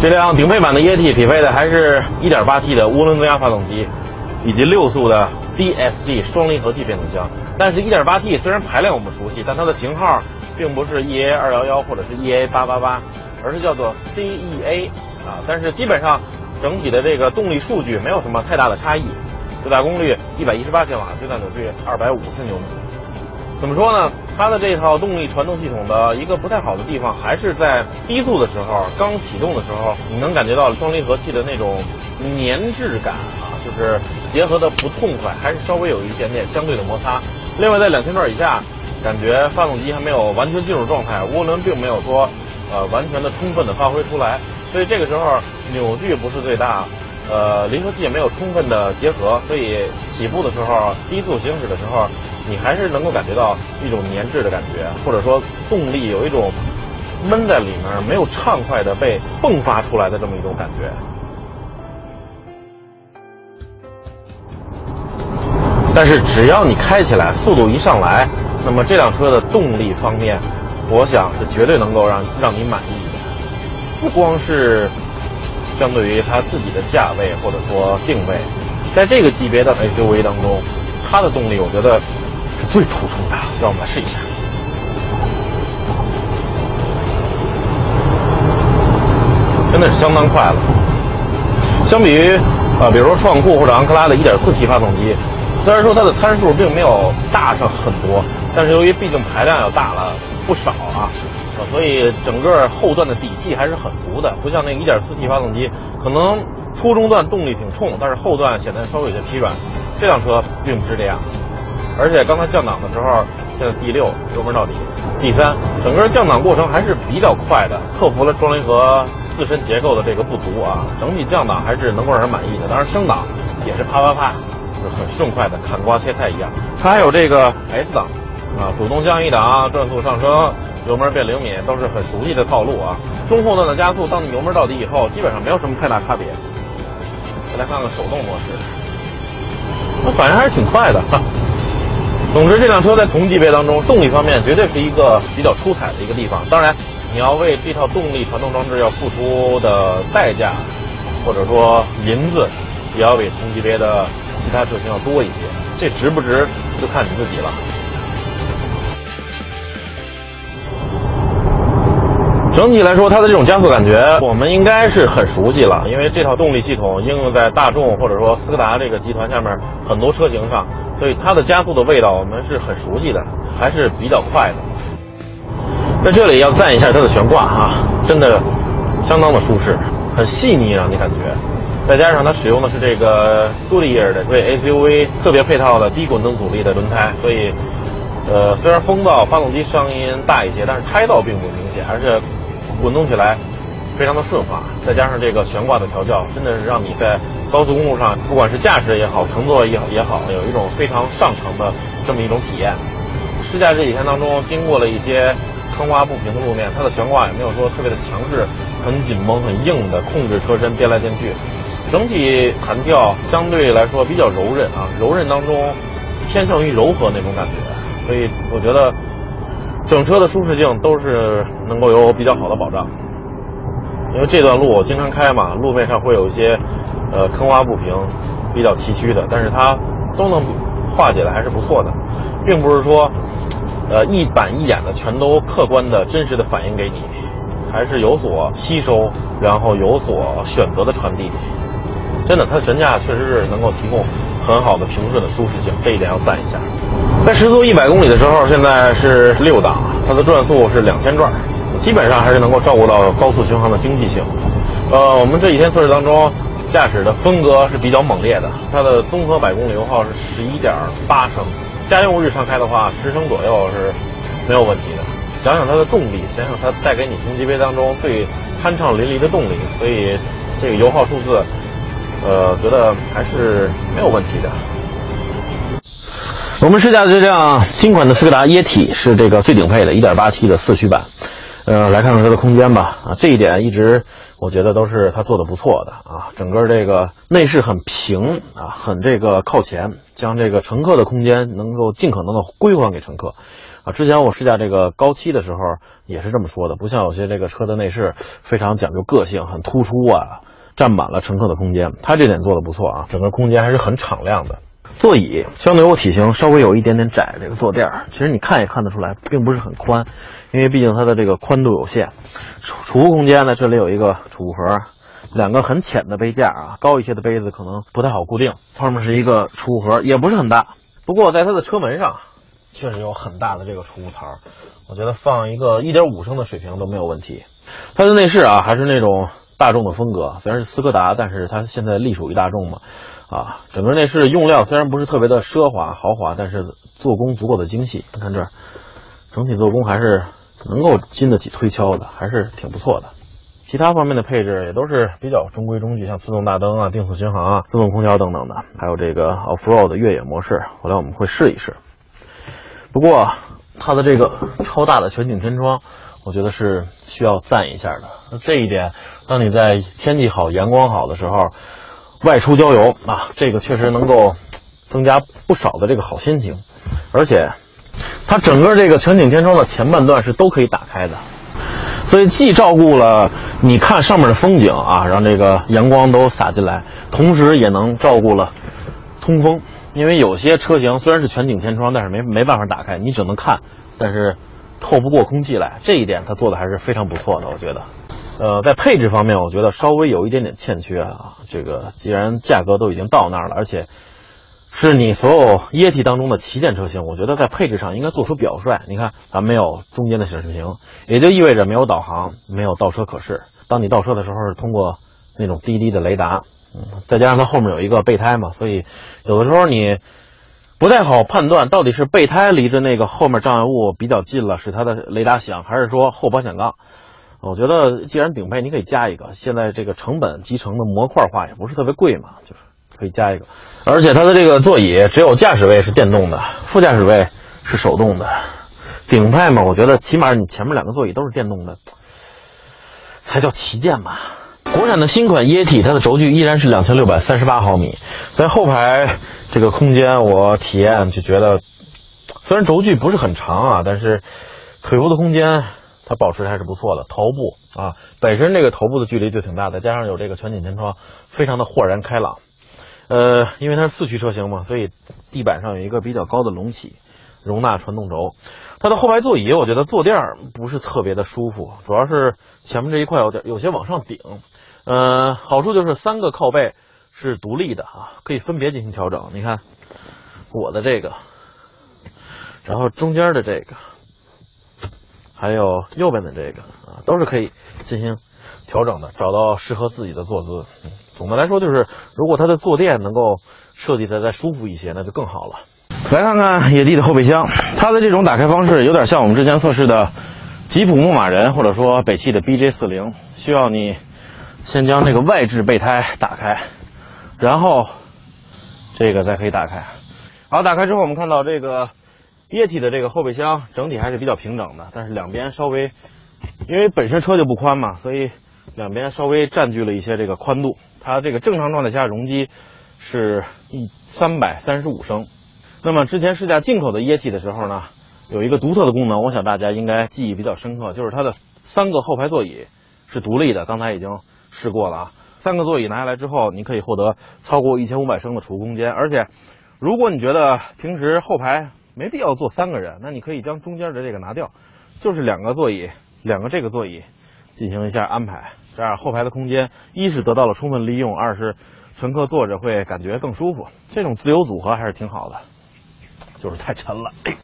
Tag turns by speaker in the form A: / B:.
A: 这辆顶配版的 ET 匹配的还是 1.8T 的涡轮增压发动机，以及六速的 DSG 双离合器变速箱。但是 1.8T 虽然排量我们熟悉，但它的型号并不是 EA 211或者是 EA 888，而是叫做 CEA 啊。但是基本上整体的这个动力数据没有什么太大的差异，最大功率118千瓦，最大扭矩250牛米。怎么说呢？它的这套动力传动系统的一个不太好的地方，还是在低速的时候，刚启动的时候，你能感觉到双离合器的那种粘滞感啊，就是结合的不痛快，还是稍微有一点点相对的摩擦。另外，在两千转以下，感觉发动机还没有完全进入状态，涡轮并没有说呃完全的充分的发挥出来，所以这个时候扭矩不是最大。呃，离合器也没有充分的结合，所以起步的时候、低速行驶的时候，你还是能够感觉到一种粘滞的感觉，或者说动力有一种闷在里面、没有畅快的被迸发出来的这么一种感觉。但是只要你开起来，速度一上来，那么这辆车的动力方面，我想是绝对能够让让你满意的，不光是。相对于它自己的价位或者说定位，在这个级别的 SUV 当中，它的动力我觉得是最突出的。让我们来试一下，真的是相当快了。相比于啊，比如说创酷或者昂克拉的 1.4T 发动机，虽然说它的参数并没有大上很多，但是由于毕竟排量要大了不少啊。所以整个后段的底气还是很足的，不像那个 1.4T 发动机，可能初中段动力挺冲，但是后段显得稍微有些疲软。这辆车并不是这样，而且刚才降档的时候，现在第六油门到底，第三，整个降档过程还是比较快的，克服了双离合自身结构的这个不足啊，整体降档还是能够让人满意的。当然升档也是啪啪啪，就是很顺快的砍瓜切菜一样。它还有这个 S 档啊，主动降一档，转速上升。油门变灵敏都是很熟悉的套路啊。中后段的加速，当你油门到底以后，基本上没有什么太大差别。再来看看手动模式，那反应还是挺快的。哈总之，这辆车在同级别当中，动力方面绝对是一个比较出彩的一个地方。当然，你要为这套动力传动装置要付出的代价，或者说银子，也要比同级别的其他车型要多一些。这值不值，就看你自己了。整体来说，它的这种加速感觉，我们应该是很熟悉了，因为这套动力系统应用在大众或者说斯柯达这个集团下面很多车型上，所以它的加速的味道我们是很熟悉的，还是比较快的。在这里要赞一下它的悬挂哈，真的相当的舒适，很细腻让你感觉。再加上它使用的是这个 Goodyear 的为 SUV 特别配套的低滚动阻力的轮胎，所以呃，虽然风噪发动机声音大一些，但是胎噪并不明显，而且。滚动起来非常的顺滑，再加上这个悬挂的调教，真的是让你在高速公路上，不管是驾驶也好，乘坐也也好，有一种非常上乘的这么一种体验。试驾这几天当中，经过了一些坑洼不平的路面，它的悬挂也没有说特别的强势，很紧绷、很硬的控制车身颠来颠去，整体弹跳相对来说比较柔韧啊，柔韧当中偏向于柔和那种感觉，所以我觉得。整车的舒适性都是能够有比较好的保障，因为这段路我经常开嘛，路面上会有一些呃坑洼不平，比较崎岖的，但是它都能化解的还是不错的，并不是说呃一板一眼的全都客观的真实的反映给你，还是有所吸收，然后有所选择的传递。真的，它的悬架确实是能够提供很好的平顺的舒适性，这一点要赞一下。在时速一百公里的时候，现在是六档，它的转速是两千转，基本上还是能够照顾到高速巡航的经济性。呃，我们这几天测试当中，驾驶的风格是比较猛烈的，它的综合百公里油耗是十一点八升，家用日常开的话，十升左右是没有问题的。想想它的动力，想想它带给你同级别当中最酣畅淋漓的动力，所以这个油耗数字。呃，觉得还是没有问题的。我们试驾的这辆新款的斯柯达液体是这个最顶配的 1.8T 的四驱版。呃，来看看它的空间吧。啊，这一点一直我觉得都是它做的不错的啊。整个这个内饰很平啊，很这个靠前，将这个乘客的空间能够尽可能的归还给乘客。啊。之前我试驾这个高七的时候也是这么说的，不像有些这个车的内饰非常讲究个性，很突出啊，占满了乘客的空间。它这点做的不错啊，整个空间还是很敞亮的。座椅相对我体型稍微有一点点窄，这个坐垫儿其实你看也看得出来，并不是很宽，因为毕竟它的这个宽度有限。储储物空间呢，这里有一个储物盒，两个很浅的杯架啊，高一些的杯子可能不太好固定。后面是一个储物盒，也不是很大，不过在它的车门上确实有很大的这个储物槽，我觉得放一个1.5升的水瓶都没有问题。它的内饰啊，还是那种大众的风格，虽然是斯柯达，但是它现在隶属于大众嘛。啊，整个内饰用料虽然不是特别的奢华豪华，但是做工足够的精细。你看这儿，整体做工还是能够经得起推敲的，还是挺不错的。其他方面的配置也都是比较中规中矩，像自动大灯啊、定速巡航啊、自动空调等等的，还有这个 Off Road 的越野模式，回来我们会试一试。不过它的这个超大的全景天窗，我觉得是需要赞一下的。那这一点，当你在天气好、阳光好的时候。外出郊游啊，这个确实能够增加不少的这个好心情，而且它整个这个全景天窗的前半段是都可以打开的，所以既照顾了你看上面的风景啊，让这个阳光都洒进来，同时也能照顾了通风。因为有些车型虽然是全景天窗，但是没没办法打开，你只能看，但是透不过空气来。这一点它做的还是非常不错的，我觉得。呃，在配置方面，我觉得稍微有一点点欠缺啊。这个既然价格都已经到那儿了，而且是你所有液体当中的旗舰车型，我觉得在配置上应该做出表率。你看，咱没有中间的显示屏，也就意味着没有导航，没有倒车可视。当你倒车的时候，是通过那种滴滴的雷达，嗯，再加上它后面有一个备胎嘛，所以有的时候你不太好判断到底是备胎离着那个后面障碍物比较近了，使它的雷达响，还是说后保险杠。我觉得既然顶配，你可以加一个。现在这个成本集成的模块化也不是特别贵嘛，就是可以加一个。而且它的这个座椅只有驾驶位是电动的，副驾驶位是手动的。顶配嘛，我觉得起码你前面两个座椅都是电动的，才叫旗舰吧。国产的新款椰体它的轴距依然是两千六百三十八毫米，在后排这个空间，我体验就觉得，虽然轴距不是很长啊，但是腿部的空间。它保持还是不错的，头部啊，本身这个头部的距离就挺大的，加上有这个全景天窗，非常的豁然开朗。呃，因为它是四驱车型嘛，所以地板上有一个比较高的隆起，容纳传动轴。它的后排座椅，我觉得坐垫不是特别的舒服，主要是前面这一块有点有些往上顶。呃，好处就是三个靠背是独立的啊，可以分别进行调整。你看我的这个，然后中间的这个。还有右边的这个啊，都是可以进行调整的，找到适合自己的坐姿。总的来说，就是如果它的坐垫能够设计的再舒服一些，那就更好了。来看看野地的后备箱，它的这种打开方式有点像我们之前测试的吉普牧马人，或者说北汽的 BJ 四零，需要你先将这个外置备胎打开，然后这个再可以打开。好，打开之后，我们看到这个。液体的这个后备箱整体还是比较平整的，但是两边稍微，因为本身车就不宽嘛，所以两边稍微占据了一些这个宽度。它这个正常状态下容积是一三百三十五升。那么之前试驾进口的液体的时候呢，有一个独特的功能，我想大家应该记忆比较深刻，就是它的三个后排座椅是独立的。刚才已经试过了啊，三个座椅拿下来之后，你可以获得超过一千五百升的储物空间，而且如果你觉得平时后排没必要坐三个人，那你可以将中间的这个拿掉，就是两个座椅，两个这个座椅进行一下安排，这样后排的空间一是得到了充分利用，二是乘客坐着会感觉更舒服。这种自由组合还是挺好的，就是太沉了。